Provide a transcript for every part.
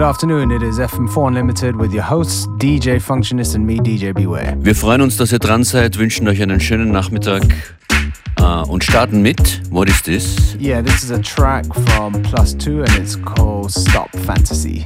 good afternoon. It is FM4 Unlimited with your hosts DJ Functionist and me, DJ Beware. Wir freuen uns, dass ihr dran seid, wünschen euch einen schönen Nachmittag uh, und starten mit What is this? Yeah, this is a track from Plus Two and it's called Stop Fantasy.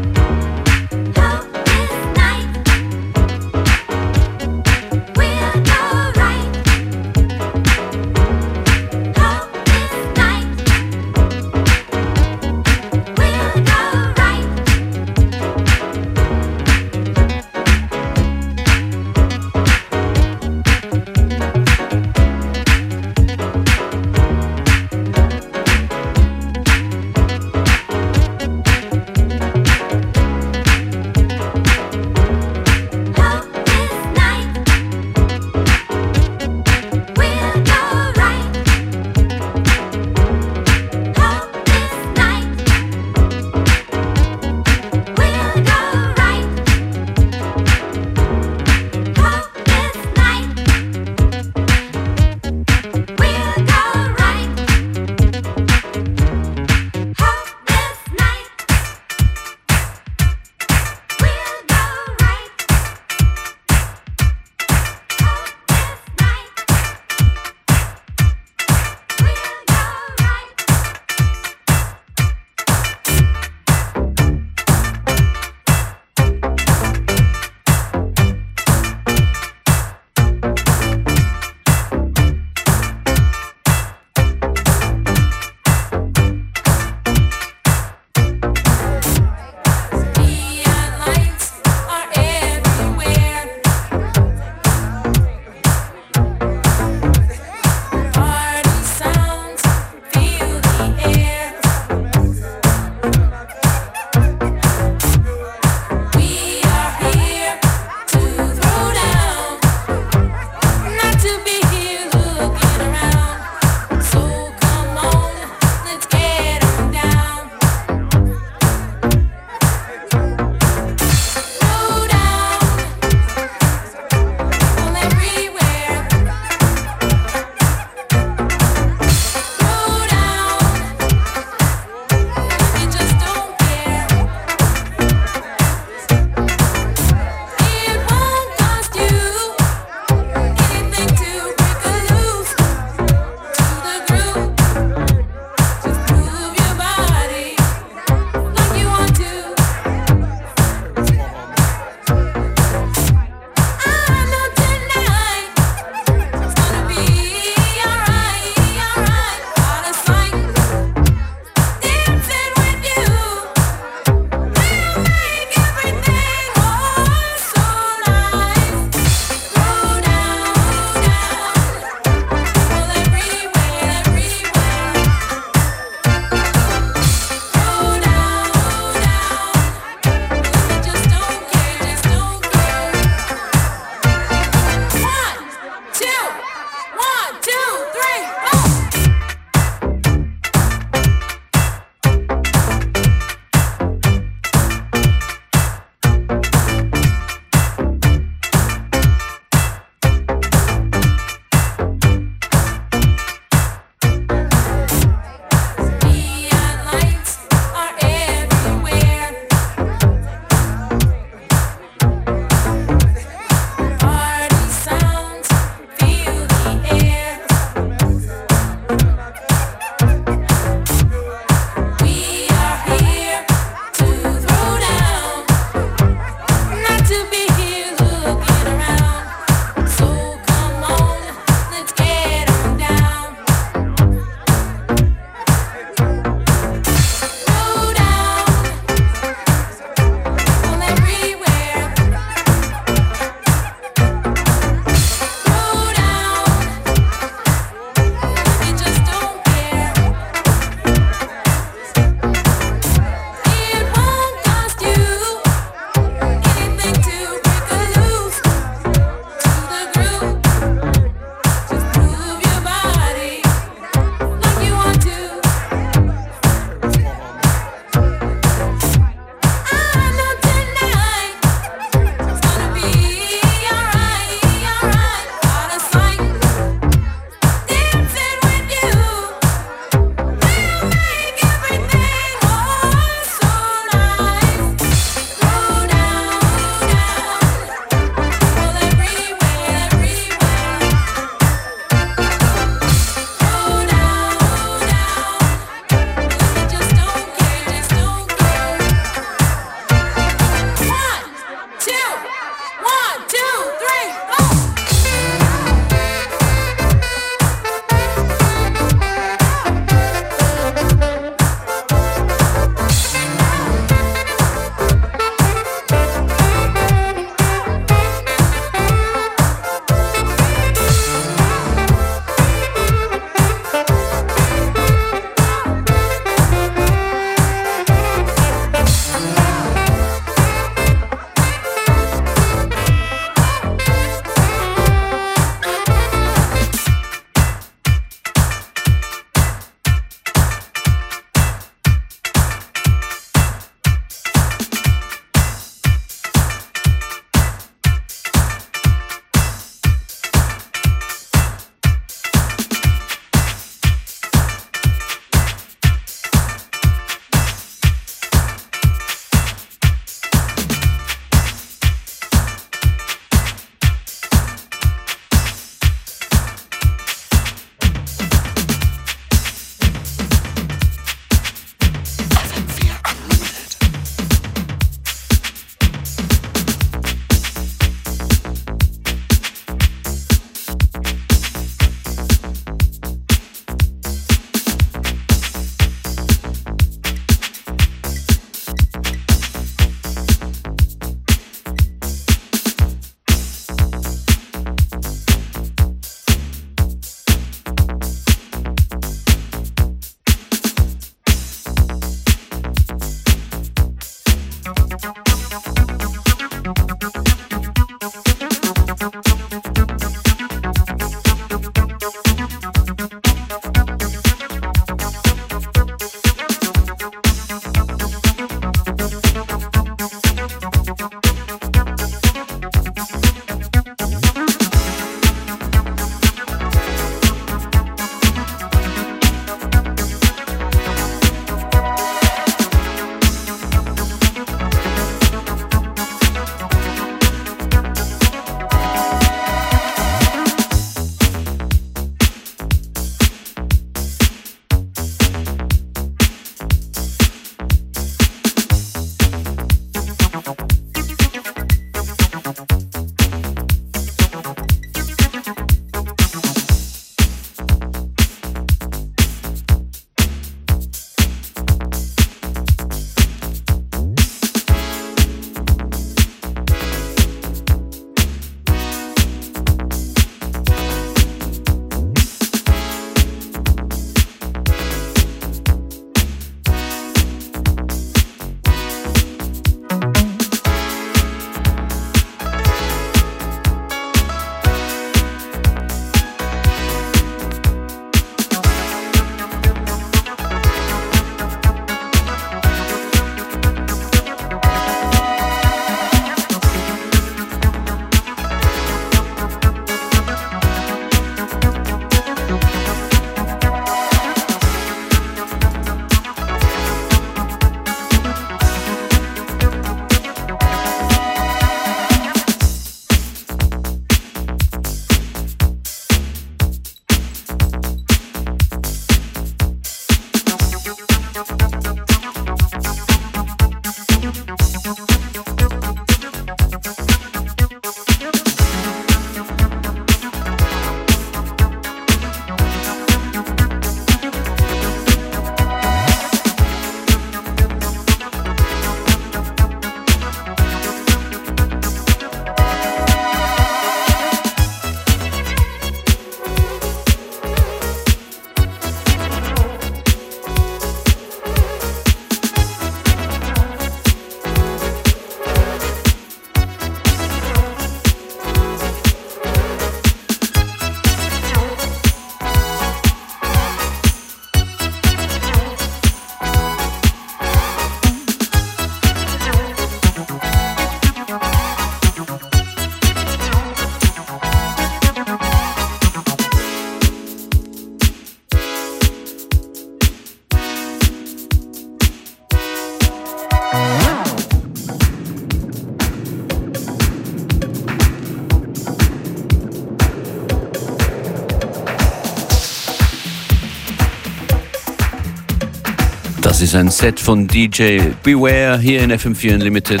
Das ist ein Set von DJ Beware hier in FM4 Unlimited.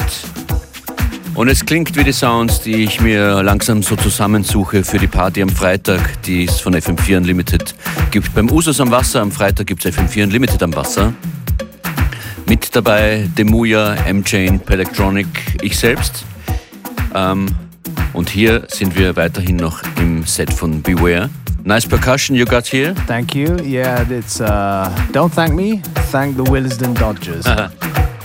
Und es klingt wie die Sounds, die ich mir langsam so zusammensuche für die Party am Freitag, die es von FM4 Unlimited gibt. Beim Usus am Wasser am Freitag gibt es FM4 Unlimited am Wasser. Mit dabei Demuya, M-Chain, Pelectronic, ich selbst. Ähm, und hier sind wir weiterhin noch im Set von Beware. Nice percussion you got here. Thank you. Yeah, it's uh, don't thank me, thank the Willesden Dodgers.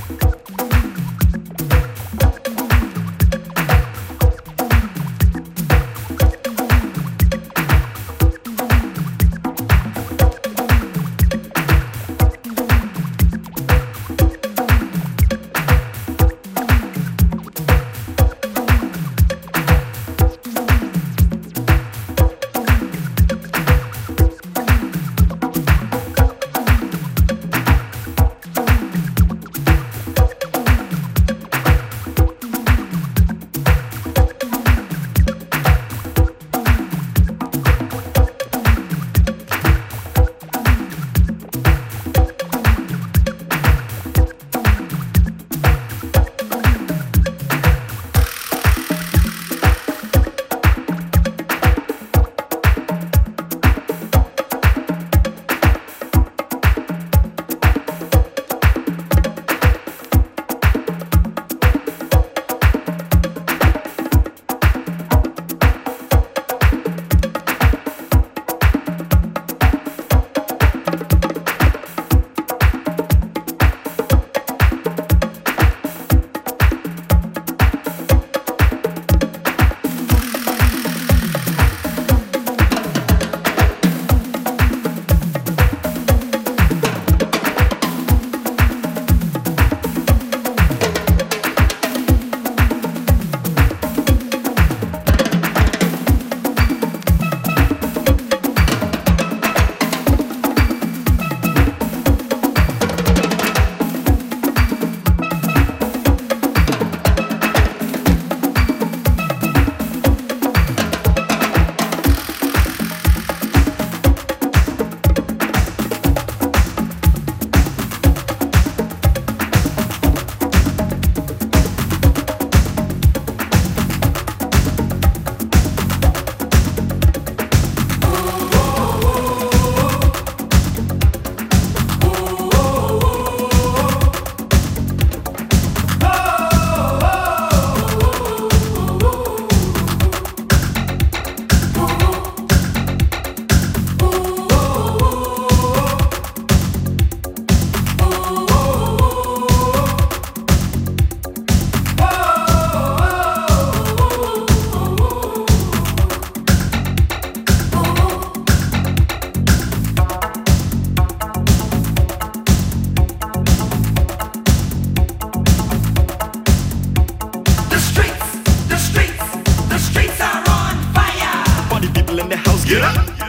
Get up.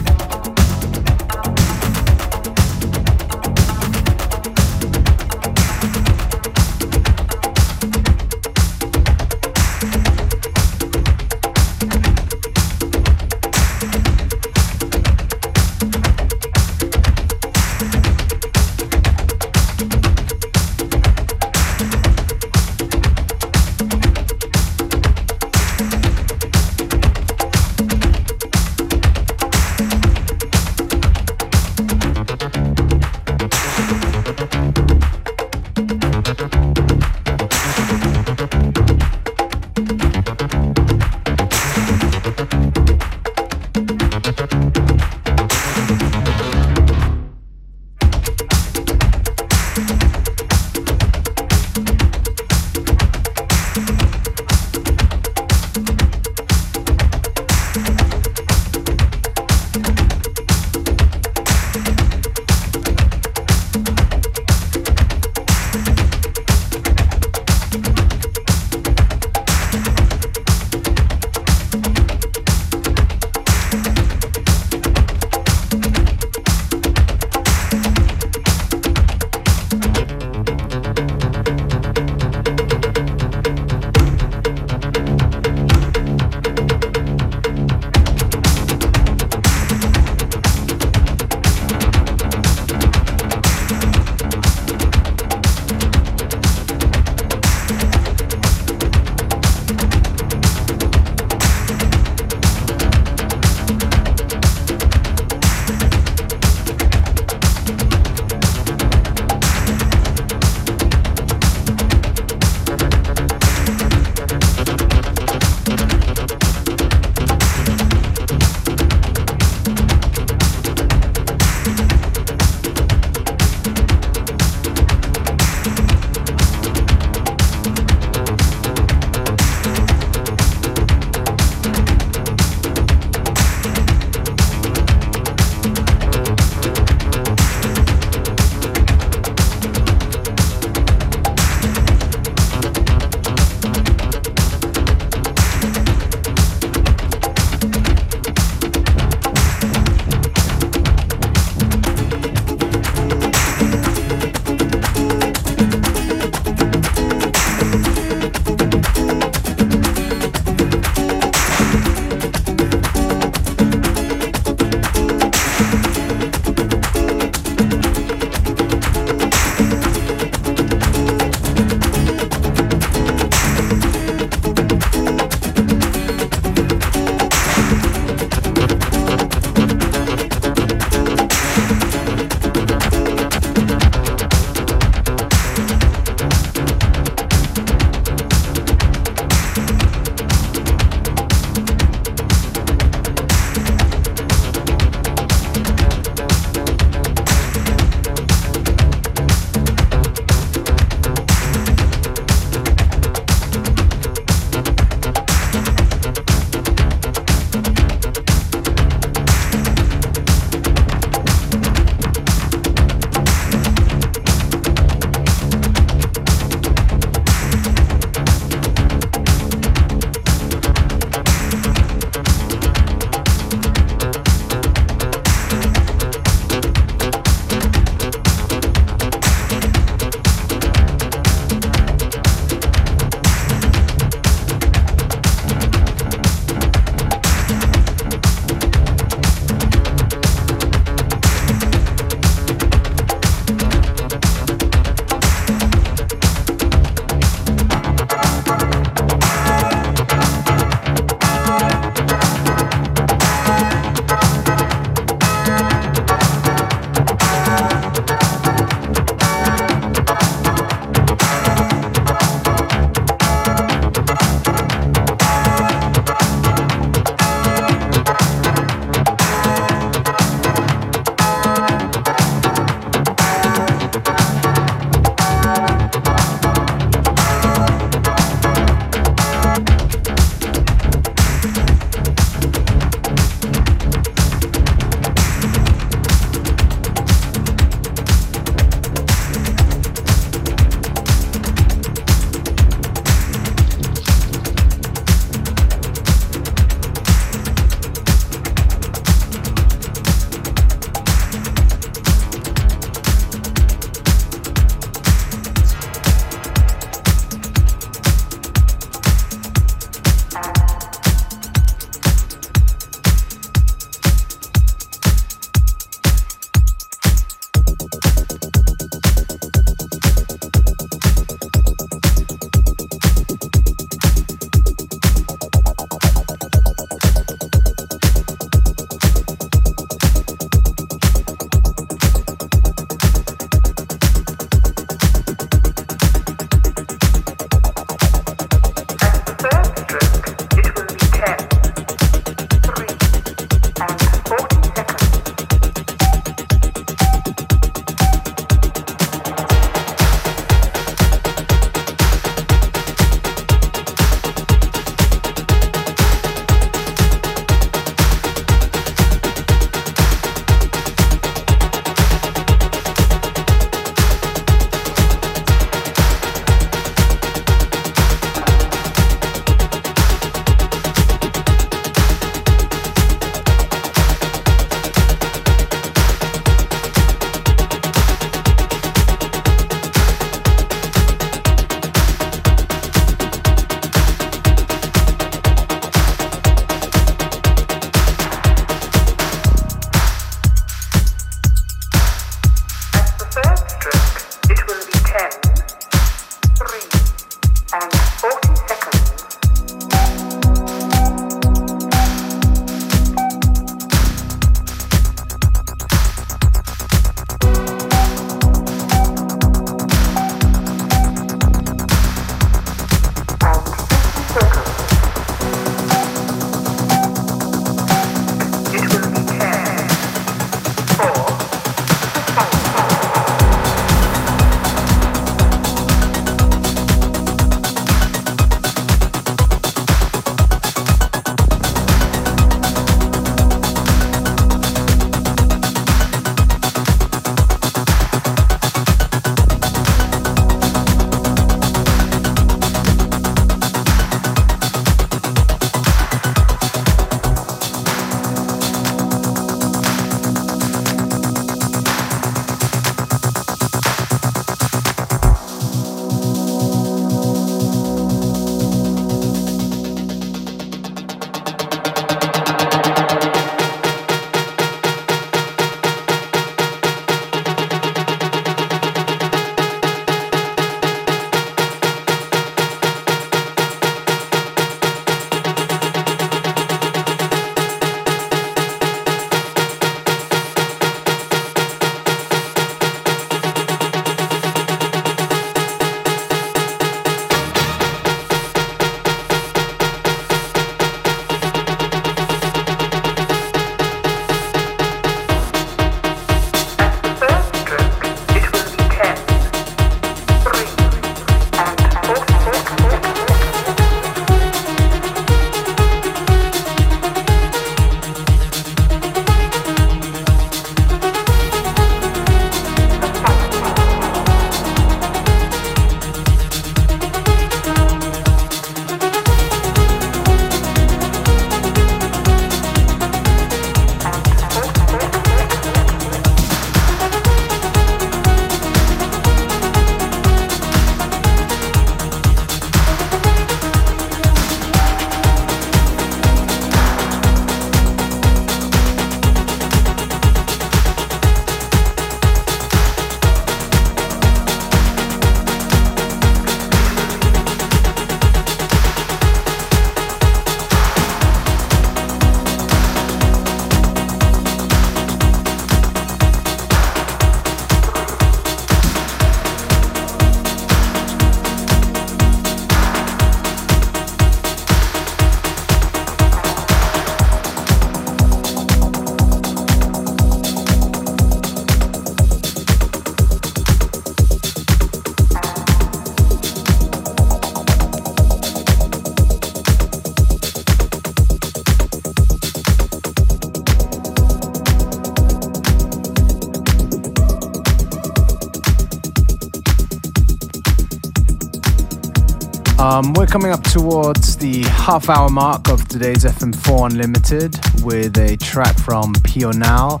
Um, we're coming up towards the half hour mark of today's FM4 Unlimited with a track from Pio Now.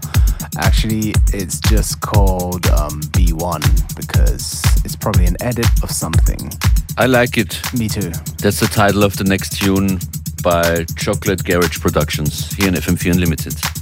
Actually, it's just called um, B1 because it's probably an edit of something. I like it. Me too. That's the title of the next tune by Chocolate Garage Productions here in FM4 Unlimited.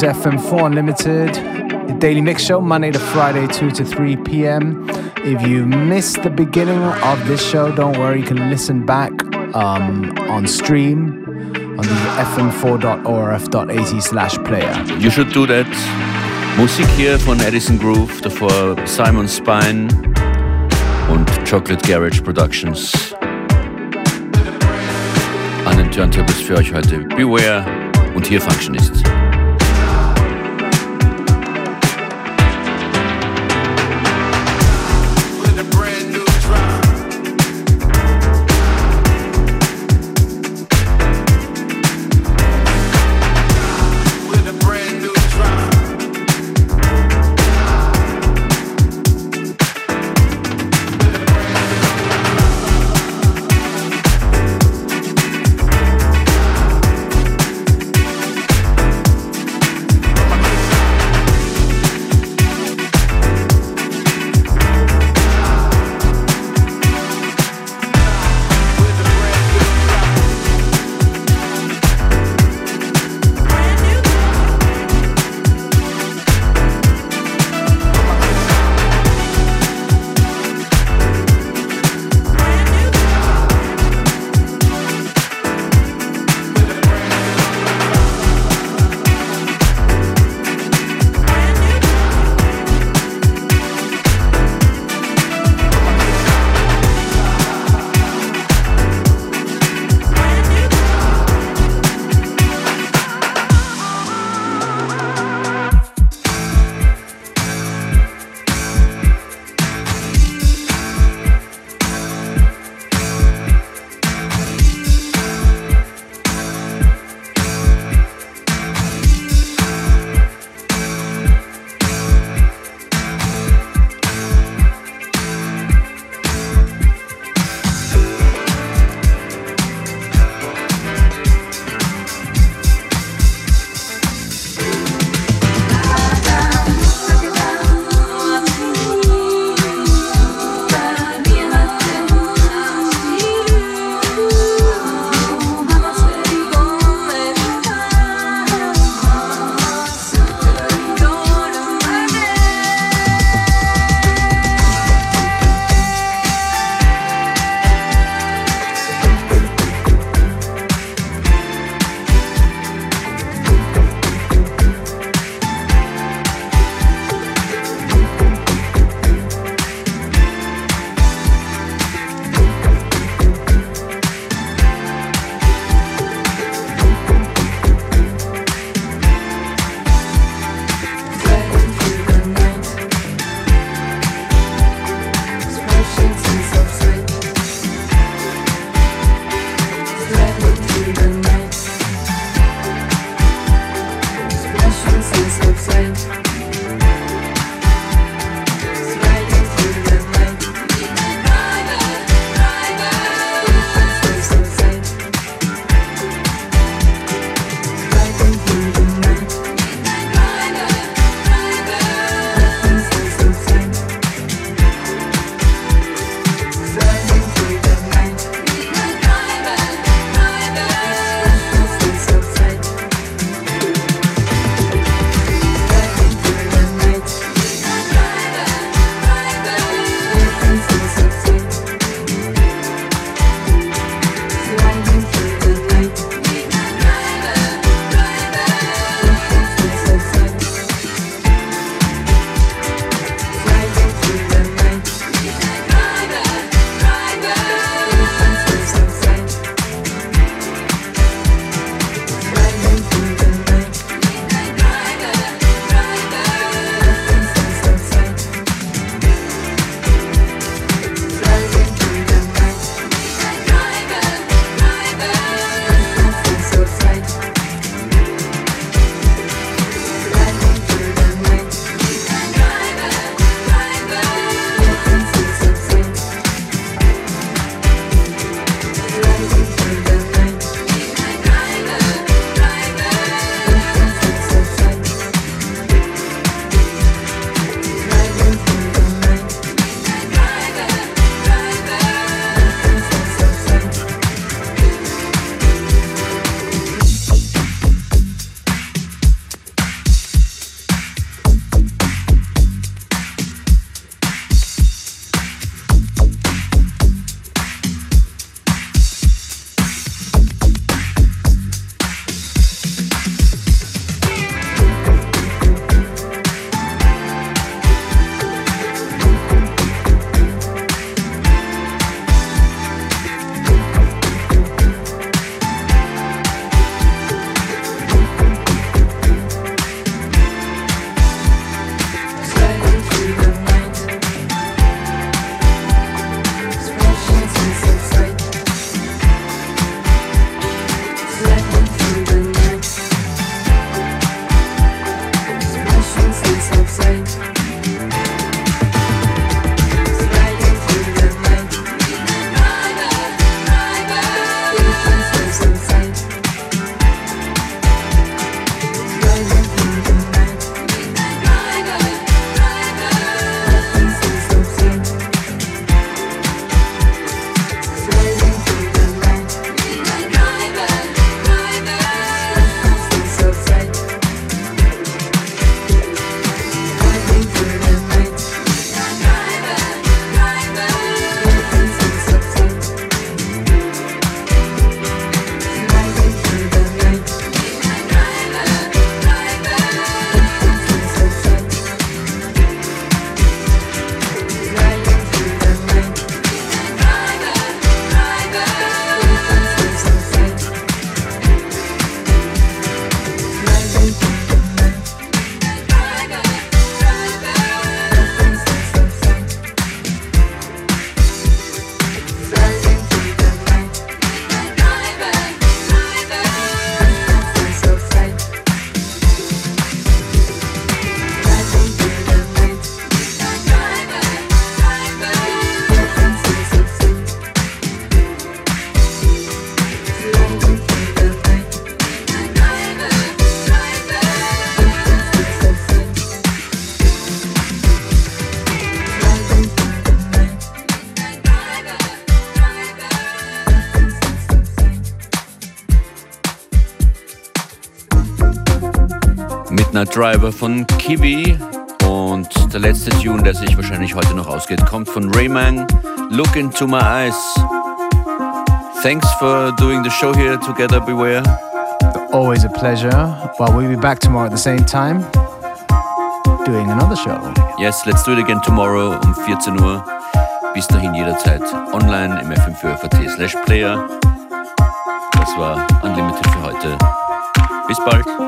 You're tuned into FM4 Unlimited, the daily mix show, Monday to Friday, 2 to 3 p.m. If you missed the beginning of this show, don't worry, you can listen back um, on stream on the fm4.orf.at slash player. You should do that. Musik hier von Edison Groove, davor Simon Spine und Chocolate Garage Productions. An den Turntables für euch heute Beware und hier Functionist. Driver von Kiwi. Und der letzte Tune, der sich wahrscheinlich heute noch ausgeht, kommt von Rayman. Look into my eyes. Thanks for doing the show here together, Beware. Always a pleasure. Well, we'll be back tomorrow at the same time doing another show. Yes, let's do it again tomorrow um 14 Uhr. Bis dahin jederzeit online im fm4.at slash player. Das war Unlimited für heute. Bis bald.